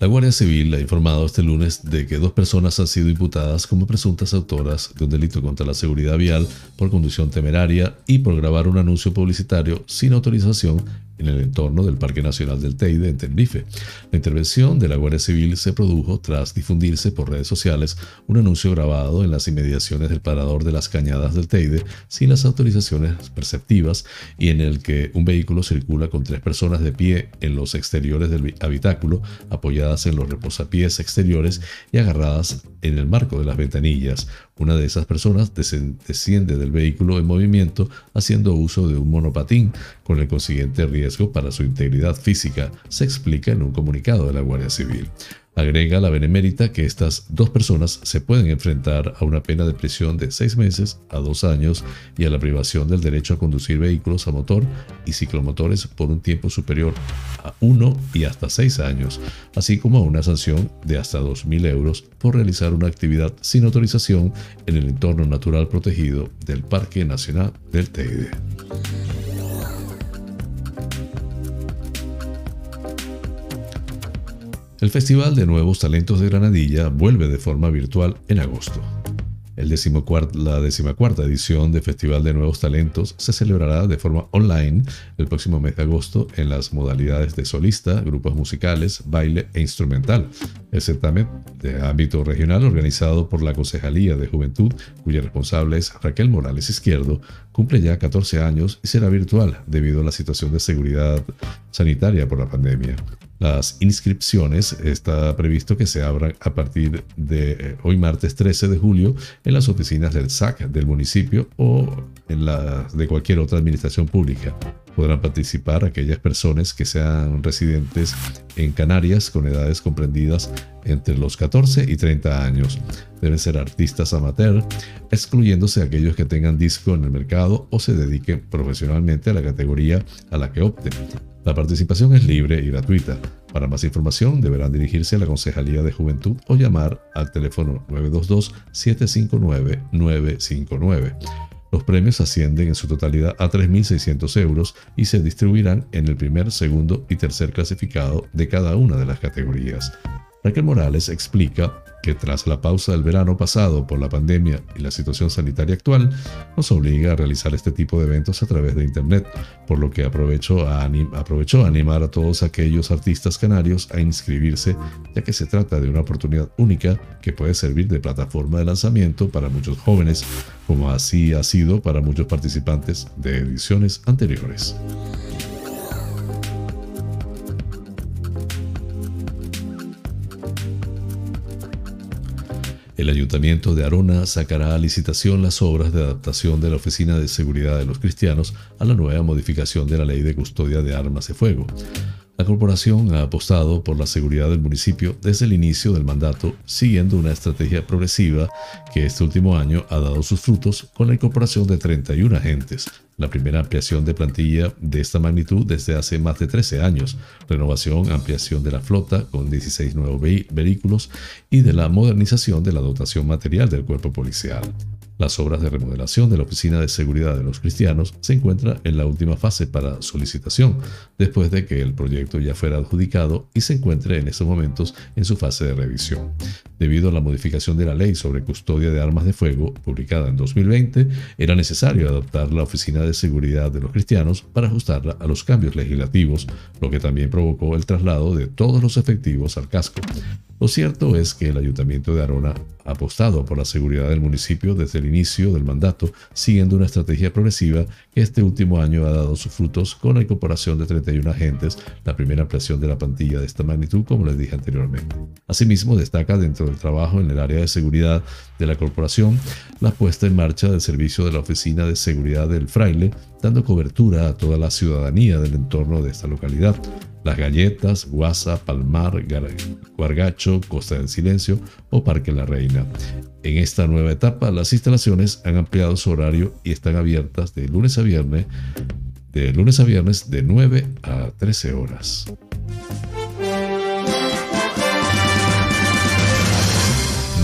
La Guardia Civil ha informado este lunes de que dos personas han sido imputadas como presuntas autoras de un delito contra la seguridad vial por conducción temeraria y por grabar un anuncio publicitario sin autorización en el entorno del Parque Nacional del Teide en Tenerife. La intervención de la Guardia Civil se produjo tras difundirse por redes sociales un anuncio grabado en las inmediaciones del parador de las Cañadas del Teide sin las autorizaciones perceptivas y en el que un vehículo circula con tres personas de pie en los exteriores del habitáculo, apoyadas en los reposapiés exteriores y agarradas en el marco de las ventanillas. Una de esas personas desciende del vehículo en movimiento haciendo uso de un monopatín, con el consiguiente riesgo para su integridad física, se explica en un comunicado de la Guardia Civil. Agrega la Benemérita que estas dos personas se pueden enfrentar a una pena de prisión de seis meses a dos años y a la privación del derecho a conducir vehículos a motor y ciclomotores por un tiempo superior a uno y hasta seis años, así como a una sanción de hasta 2.000 euros por realizar una actividad sin autorización en el entorno natural protegido del Parque Nacional del Teide. El Festival de Nuevos Talentos de Granadilla vuelve de forma virtual en agosto. La decimacuarta edición del Festival de Nuevos Talentos se celebrará de forma online el próximo mes de agosto en las modalidades de solista, grupos musicales, baile e instrumental. El certamen de ámbito regional organizado por la Concejalía de Juventud, cuya responsable es Raquel Morales Izquierdo, cumple ya 14 años y será virtual debido a la situación de seguridad sanitaria por la pandemia. Las inscripciones está previsto que se abran a partir de eh, hoy martes 13 de julio en las oficinas del SAC del municipio o en las de cualquier otra administración pública. Podrán participar aquellas personas que sean residentes en Canarias con edades comprendidas entre los 14 y 30 años. Deben ser artistas amateur, excluyéndose aquellos que tengan disco en el mercado o se dediquen profesionalmente a la categoría a la que opten. La participación es libre y gratuita. Para más información deberán dirigirse a la Concejalía de Juventud o llamar al teléfono 922-759-959. Los premios ascienden en su totalidad a 3.600 euros y se distribuirán en el primer, segundo y tercer clasificado de cada una de las categorías. Raquel Morales explica que tras la pausa del verano pasado por la pandemia y la situación sanitaria actual, nos obliga a realizar este tipo de eventos a través de Internet, por lo que aprovechó a, aprovechó a animar a todos aquellos artistas canarios a inscribirse, ya que se trata de una oportunidad única que puede servir de plataforma de lanzamiento para muchos jóvenes, como así ha sido para muchos participantes de ediciones anteriores. El Ayuntamiento de Arona sacará a licitación las obras de adaptación de la Oficina de Seguridad de los Cristianos a la nueva modificación de la Ley de Custodia de Armas de Fuego. La corporación ha apostado por la seguridad del municipio desde el inicio del mandato, siguiendo una estrategia progresiva que este último año ha dado sus frutos con la incorporación de 31 agentes, la primera ampliación de plantilla de esta magnitud desde hace más de 13 años, renovación, ampliación de la flota con 16 nuevos vehículos y de la modernización de la dotación material del cuerpo policial. Las obras de remodelación de la Oficina de Seguridad de los Cristianos se encuentran en la última fase para solicitación, después de que el proyecto ya fuera adjudicado y se encuentre en estos momentos en su fase de revisión. Debido a la modificación de la ley sobre custodia de armas de fuego, publicada en 2020, era necesario adoptar la Oficina de Seguridad de los Cristianos para ajustarla a los cambios legislativos, lo que también provocó el traslado de todos los efectivos al casco. Lo cierto es que el Ayuntamiento de Arona apostado por la seguridad del municipio desde el inicio del mandato, siguiendo una estrategia progresiva que este último año ha dado sus frutos con la incorporación de 31 agentes, la primera ampliación de la plantilla de esta magnitud, como les dije anteriormente. Asimismo, destaca dentro del trabajo en el área de seguridad de la corporación la puesta en marcha del servicio de la Oficina de Seguridad del Fraile, dando cobertura a toda la ciudadanía del entorno de esta localidad. Las Galletas, Guasa, Palmar, Guargacho, Costa del Silencio o Parque La Reina. En esta nueva etapa, las instalaciones han ampliado su horario y están abiertas de lunes a viernes, de lunes a viernes de 9 a 13 horas.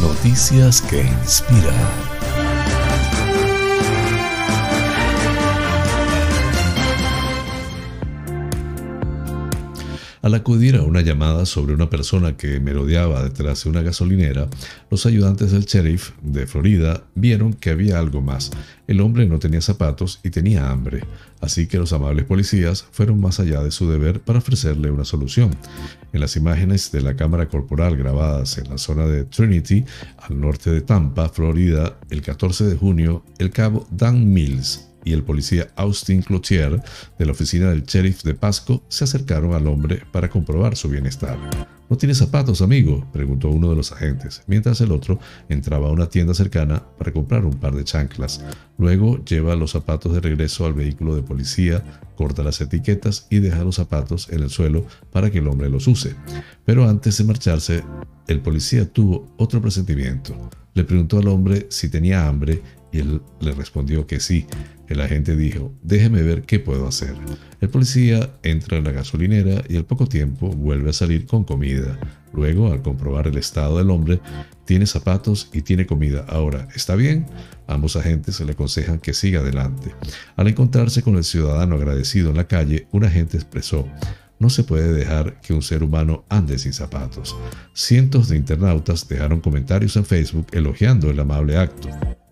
Noticias que inspiran. Al acudir a una llamada sobre una persona que merodeaba detrás de una gasolinera, los ayudantes del sheriff de Florida vieron que había algo más. El hombre no tenía zapatos y tenía hambre, así que los amables policías fueron más allá de su deber para ofrecerle una solución. En las imágenes de la cámara corporal grabadas en la zona de Trinity, al norte de Tampa, Florida, el 14 de junio, el cabo Dan Mills y el policía Austin Cloutier de la oficina del sheriff de Pasco se acercaron al hombre para comprobar su bienestar. ¿No tiene zapatos, amigo? preguntó uno de los agentes, mientras el otro entraba a una tienda cercana para comprar un par de chanclas. Luego lleva los zapatos de regreso al vehículo de policía, corta las etiquetas y deja los zapatos en el suelo para que el hombre los use. Pero antes de marcharse, el policía tuvo otro presentimiento. Le preguntó al hombre si tenía hambre y él le respondió que sí. El agente dijo, déjeme ver qué puedo hacer. El policía entra en la gasolinera y al poco tiempo vuelve a salir con comida. Luego, al comprobar el estado del hombre, tiene zapatos y tiene comida. Ahora, ¿está bien? Ambos agentes le aconsejan que siga adelante. Al encontrarse con el ciudadano agradecido en la calle, un agente expresó, no se puede dejar que un ser humano ande sin zapatos. Cientos de internautas dejaron comentarios en Facebook elogiando el amable acto.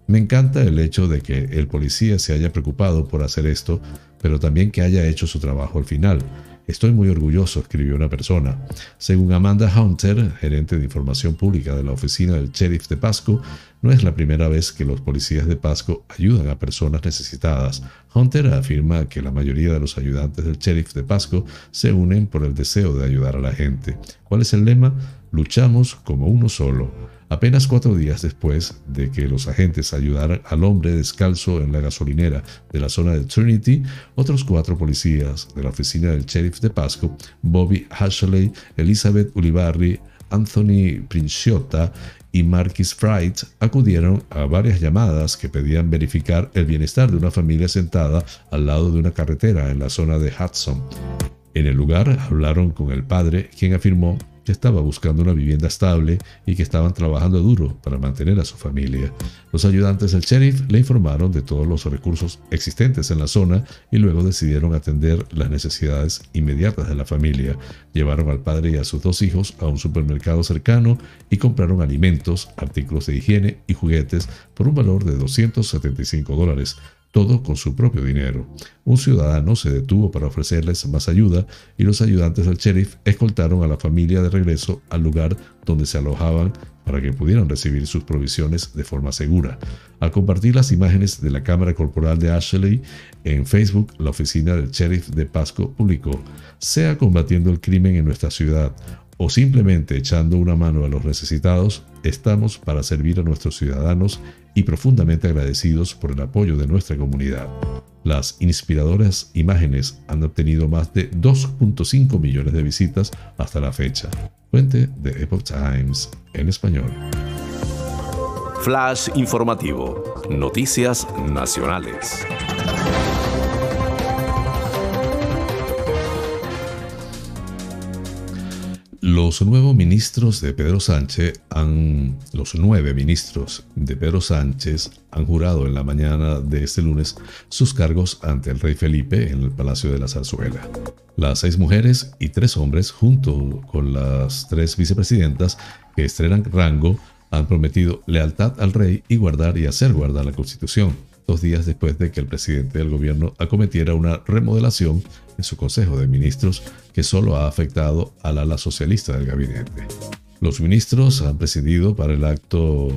Me encanta el hecho de que el policía se haya preocupado por hacer esto, pero también que haya hecho su trabajo al final. Estoy muy orgulloso, escribió una persona. Según Amanda Hunter, gerente de información pública de la oficina del sheriff de Pasco, no es la primera vez que los policías de Pasco ayudan a personas necesitadas. Hunter afirma que la mayoría de los ayudantes del sheriff de Pasco se unen por el deseo de ayudar a la gente. ¿Cuál es el lema? Luchamos como uno solo. Apenas cuatro días después de que los agentes ayudaran al hombre descalzo en la gasolinera de la zona de Trinity, otros cuatro policías de la oficina del sheriff de Pasco, Bobby Ashley, Elizabeth Ulibarri, Anthony Princiotta y Marquis Fright acudieron a varias llamadas que pedían verificar el bienestar de una familia sentada al lado de una carretera en la zona de Hudson. En el lugar hablaron con el padre, quien afirmó que estaba buscando una vivienda estable y que estaban trabajando duro para mantener a su familia. Los ayudantes del sheriff le informaron de todos los recursos existentes en la zona y luego decidieron atender las necesidades inmediatas de la familia. Llevaron al padre y a sus dos hijos a un supermercado cercano y compraron alimentos, artículos de higiene y juguetes por un valor de 275 dólares todo con su propio dinero. Un ciudadano se detuvo para ofrecerles más ayuda y los ayudantes del sheriff escoltaron a la familia de regreso al lugar donde se alojaban para que pudieran recibir sus provisiones de forma segura. Al compartir las imágenes de la cámara corporal de Ashley en Facebook, la oficina del sheriff de Pasco publicó, sea combatiendo el crimen en nuestra ciudad o simplemente echando una mano a los necesitados, estamos para servir a nuestros ciudadanos y profundamente agradecidos por el apoyo de nuestra comunidad. Las inspiradoras imágenes han obtenido más de 2.5 millones de visitas hasta la fecha. Fuente de Epoch Times en español. Flash informativo. Noticias nacionales. Los nuevos ministros de Pedro Sánchez han, los nueve ministros de Pedro Sánchez han jurado en la mañana de este lunes sus cargos ante el rey Felipe en el Palacio de la Zarzuela. Las seis mujeres y tres hombres, junto con las tres vicepresidentas que estrenan rango, han prometido lealtad al rey y guardar y hacer guardar la Constitución, dos días después de que el presidente del gobierno acometiera una remodelación en su Consejo de Ministros que solo ha afectado al ala socialista del gabinete. Los ministros han presidido para el acto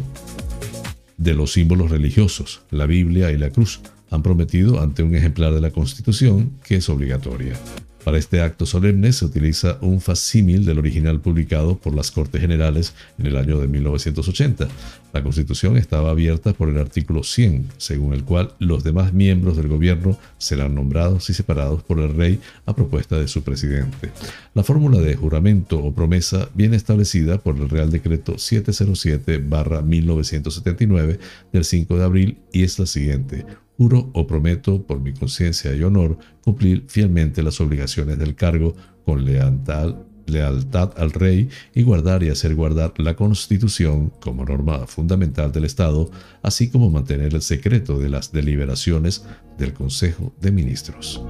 de los símbolos religiosos, la Biblia y la cruz. Han prometido ante un ejemplar de la Constitución que es obligatoria. Para este acto solemne se utiliza un facsímil del original publicado por las Cortes Generales en el año de 1980. La Constitución estaba abierta por el artículo 100, según el cual los demás miembros del gobierno serán nombrados y separados por el rey a propuesta de su presidente. La fórmula de juramento o promesa viene establecida por el Real Decreto 707-1979 del 5 de abril y es la siguiente Juro o prometo por mi conciencia y honor cumplir fielmente las obligaciones del cargo con lealtad, lealtad al rey y guardar y hacer guardar la Constitución como norma fundamental del Estado, así como mantener el secreto de las deliberaciones del Consejo de Ministros.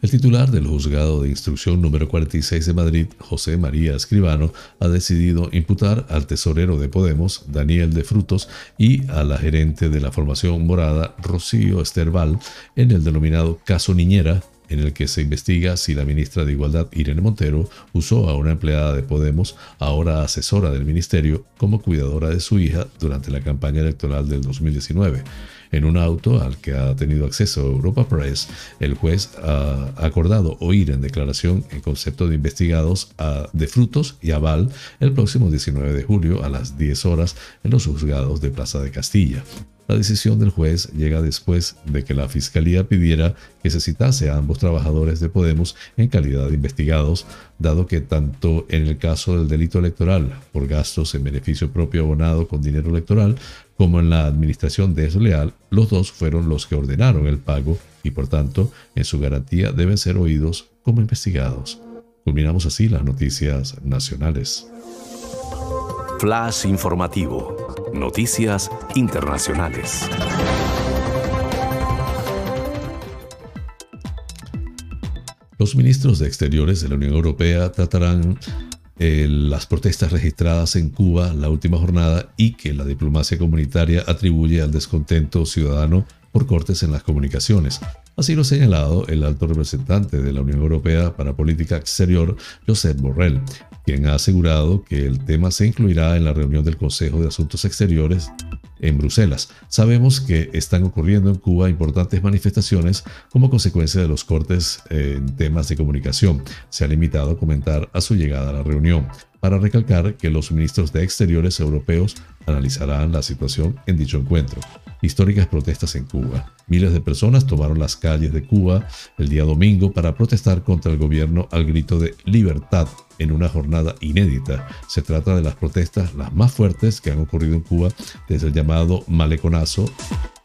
El titular del juzgado de instrucción número 46 de Madrid, José María Escribano, ha decidido imputar al tesorero de Podemos, Daniel de Frutos, y a la gerente de la formación morada, Rocío Esterval, en el denominado caso Niñera, en el que se investiga si la ministra de Igualdad, Irene Montero, usó a una empleada de Podemos, ahora asesora del ministerio, como cuidadora de su hija durante la campaña electoral del 2019. En un auto al que ha tenido acceso Europa Press, el juez ha acordado oír en declaración en concepto de investigados De Frutos y Aval el próximo 19 de julio a las 10 horas en los juzgados de Plaza de Castilla. La decisión del juez llega después de que la Fiscalía pidiera que se citase a ambos trabajadores de Podemos en calidad de investigados, dado que tanto en el caso del delito electoral por gastos en beneficio propio abonado con dinero electoral, como en la administración desleal, los dos fueron los que ordenaron el pago y por tanto en su garantía deben ser oídos como investigados. Culminamos así las noticias nacionales. Flash informativo. Noticias internacionales. Los ministros de Exteriores de la Unión Europea tratarán eh, las protestas registradas en Cuba la última jornada y que la diplomacia comunitaria atribuye al descontento ciudadano por cortes en las comunicaciones. Así lo ha señalado el alto representante de la Unión Europea para Política Exterior, Josep Borrell, quien ha asegurado que el tema se incluirá en la reunión del Consejo de Asuntos Exteriores en Bruselas. Sabemos que están ocurriendo en Cuba importantes manifestaciones como consecuencia de los cortes en temas de comunicación. Se ha limitado a comentar a su llegada a la reunión para recalcar que los ministros de Exteriores europeos analizarán la situación en dicho encuentro. Históricas protestas en Cuba. Miles de personas tomaron las calles de Cuba el día domingo para protestar contra el gobierno al grito de libertad en una jornada inédita. Se trata de las protestas las más fuertes que han ocurrido en Cuba desde el llamado maleconazo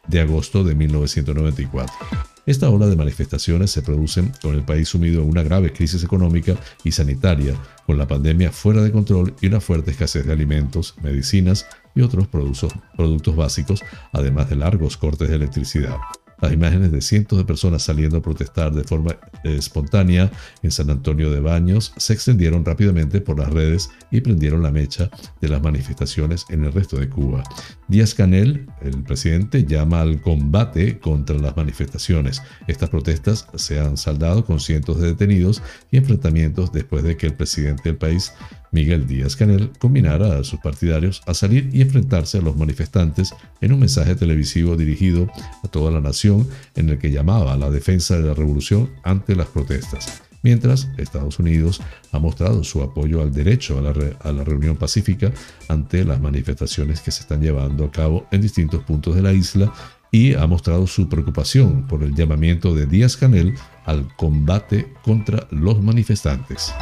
de agosto de 1994. Esta ola de manifestaciones se producen con el país sumido en una grave crisis económica y sanitaria, con la pandemia fuera de control y una fuerte escasez de alimentos, medicinas y otros productos, productos básicos, además de largos cortes de electricidad. Las imágenes de cientos de personas saliendo a protestar de forma espontánea en San Antonio de Baños se extendieron rápidamente por las redes y prendieron la mecha de las manifestaciones en el resto de Cuba. Díaz Canel, el presidente, llama al combate contra las manifestaciones. Estas protestas se han saldado con cientos de detenidos y enfrentamientos después de que el presidente del país Miguel Díaz Canel combinara a sus partidarios a salir y enfrentarse a los manifestantes en un mensaje televisivo dirigido a toda la nación en el que llamaba a la defensa de la revolución ante las protestas. Mientras, Estados Unidos ha mostrado su apoyo al derecho a la, a la, reunión pacífica ante las manifestaciones que se están llevando a cabo en distintos puntos de la isla y ha mostrado su preocupación por el llamamiento de Díaz Canel al combate contra los manifestantes.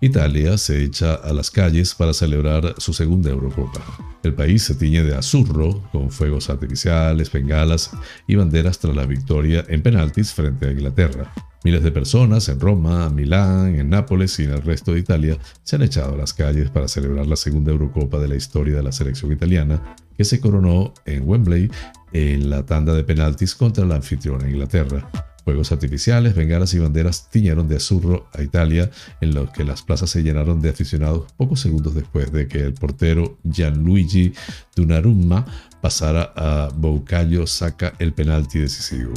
Italia se echa a las calles para celebrar su segunda Eurocopa. El país se tiñe de azurro, con fuegos artificiales, bengalas y banderas tras la victoria en penaltis frente a Inglaterra. Miles de personas en Roma, Milán, en Nápoles y en el resto de Italia se han echado a las calles para celebrar la segunda Eurocopa de la historia de la selección italiana, que se coronó en Wembley en la tanda de penaltis contra la anfitriona Inglaterra. Fuegos artificiales, bengalas y banderas tiñeron de azurro a Italia, en los que las plazas se llenaron de aficionados pocos segundos después de que el portero Gianluigi Donnarumma pasara a Boucaglio saca el penalti decisivo.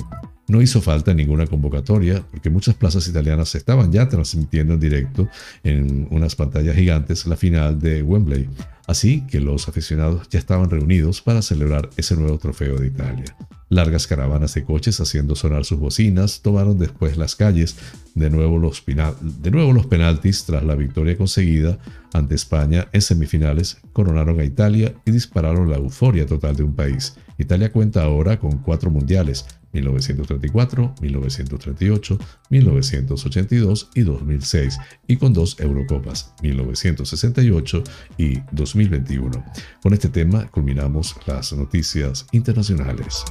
No hizo falta ninguna convocatoria porque muchas plazas italianas estaban ya transmitiendo en directo en unas pantallas gigantes la final de Wembley, así que los aficionados ya estaban reunidos para celebrar ese nuevo trofeo de Italia. Largas caravanas de coches haciendo sonar sus bocinas tomaron después las calles, de nuevo los, penaltis tras la victoria conseguida ante España en semifinales, coronaron a Italia y dispararon la euforia total de un país. Italia cuenta ahora con cuatro mundiales, 1934, 1938, 1982 y 2006, y con dos Eurocopas, 1968 y 2021. Con este tema culminamos las noticias internacionales.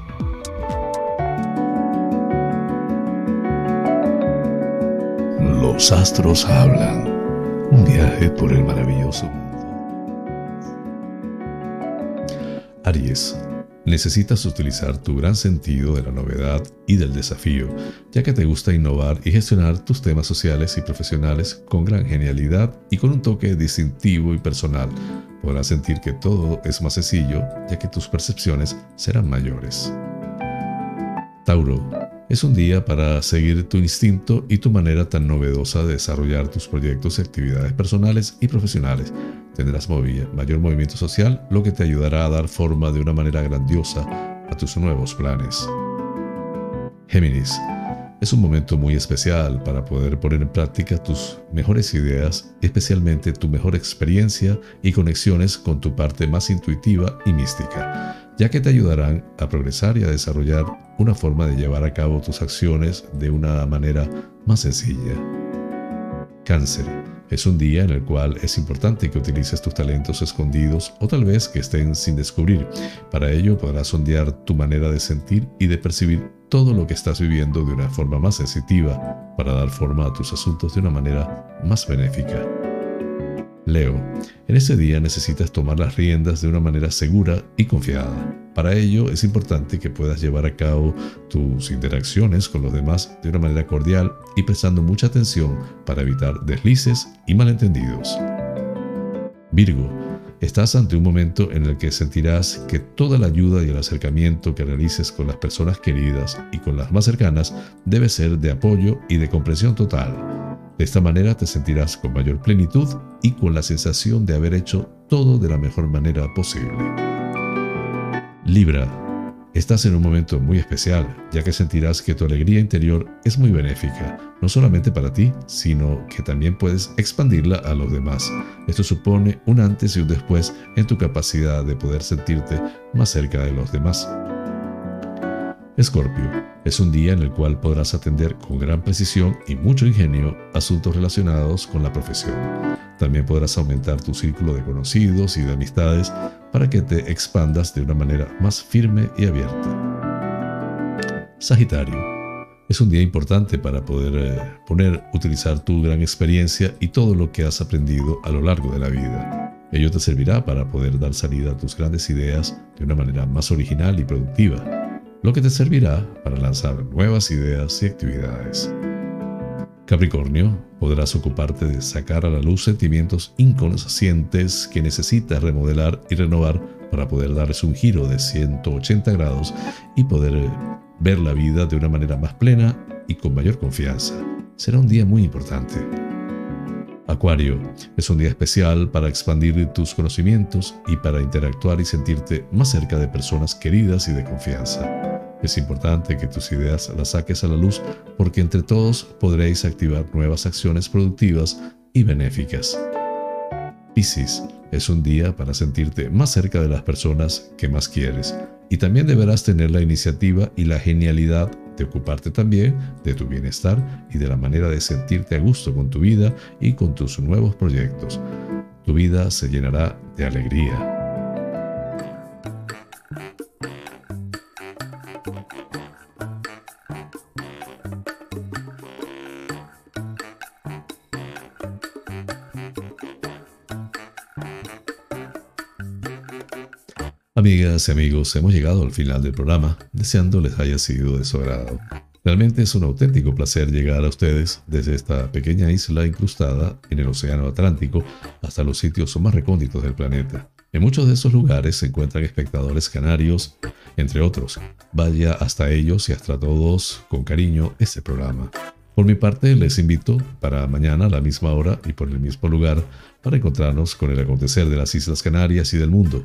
Los astros hablan. Un viaje por el maravilloso mundo. Aries necesitas utilizar tu gran sentido de la novedad y del desafío, ya que te gusta innovar y gestionar tus temas sociales y profesionales con gran genialidad y con un toque distintivo y personal. Podrás sentir que todo es más sencillo, ya que tus percepciones serán mayores. Tauro, es un día para seguir tu instinto y tu manera tan novedosa de desarrollar tus proyectos y actividades personales y profesionales. Tendrás mayor movimiento social, lo que te ayudará a dar forma de una manera grandiosa a tus nuevos planes. Géminis, es un momento muy especial para poder poner en práctica tus mejores ideas, especialmente tu mejor experiencia y conexiones con tu parte más intuitiva y mística ya que te ayudarán a progresar y a desarrollar una forma de llevar a cabo tus acciones de una manera más sencilla. Cáncer. Es un día en el cual es importante que utilices tus talentos escondidos o tal vez que estén sin descubrir. Para ello podrás sondear tu manera de sentir y de percibir todo lo que estás viviendo de una forma más sensitiva para dar forma a tus asuntos de una manera más benéfica. Leo, en ese día necesitas tomar las riendas de una manera segura y confiada. Para ello es importante que puedas llevar a cabo tus interacciones con los demás de una manera cordial y prestando mucha atención para evitar deslices y malentendidos. Virgo, estás ante un momento en el que sentirás que toda la ayuda y el acercamiento que realices con las personas queridas y con las más cercanas debe ser de apoyo y de comprensión total de esta manera te sentirás con mayor plenitud y con la sensación de haber hecho todo de la mejor manera posible. Libra, estás en un momento muy especial, ya que sentirás que tu alegría interior es muy benéfica, no solamente para ti, sino que también puedes expandirla a los demás. Esto supone un antes y un después en tu capacidad de poder sentirte más cerca de los demás. Escorpio, es un día en el cual podrás atender con gran precisión y mucho ingenio asuntos relacionados con la profesión. También podrás aumentar tu círculo de conocidos y de amistades para que te expandas de una manera más firme y abierta. Sagitario, es un día importante para poder eh, poner, utilizar tu gran experiencia y todo lo que has aprendido a lo largo de la vida. Ello te servirá para poder dar salida a tus grandes ideas de una manera más original y productiva lo que te servirá para lanzar nuevas ideas y actividades. Capricornio, podrás ocuparte de sacar a la luz sentimientos inconscientes que necesitas remodelar y renovar para poder darles un giro de 180 grados y poder ver la vida de una manera más plena y con mayor confianza. Será un día muy importante. Acuario, es un día especial para expandir tus conocimientos y para interactuar y sentirte más cerca de personas queridas y de confianza. Es importante que tus ideas las saques a la luz porque entre todos podréis activar nuevas acciones productivas y benéficas. Piscis, es un día para sentirte más cerca de las personas que más quieres y también deberás tener la iniciativa y la genialidad de ocuparte también de tu bienestar y de la manera de sentirte a gusto con tu vida y con tus nuevos proyectos. Tu vida se llenará de alegría. Amigas y amigos, hemos llegado al final del programa, deseando les haya sido de. Realmente es un auténtico placer llegar a ustedes desde esta pequeña isla incrustada en el Océano Atlántico hasta los sitios más recónditos del planeta. En muchos de esos lugares se encuentran espectadores canarios, entre otros. Vaya hasta ellos y hasta todos con cariño este programa. Por mi parte, les invito para mañana a la misma hora y por el mismo lugar para encontrarnos con el acontecer de las Islas Canarias y del mundo.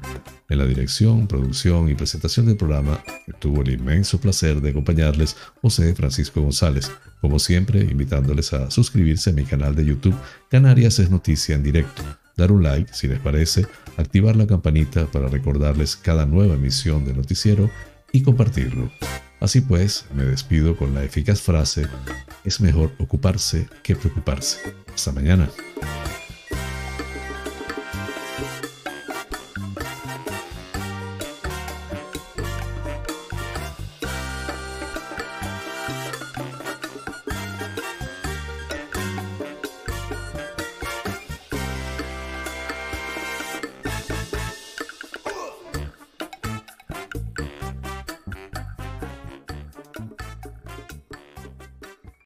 En la dirección, producción y presentación del programa tuvo el inmenso placer de acompañarles José Francisco González, como siempre invitándoles a suscribirse a mi canal de YouTube Canarias es Noticia en directo, dar un like si les parece, activar la campanita para recordarles cada nueva emisión del noticiero y compartirlo. Así pues, me despido con la eficaz frase, es mejor ocuparse que preocuparse. Hasta mañana.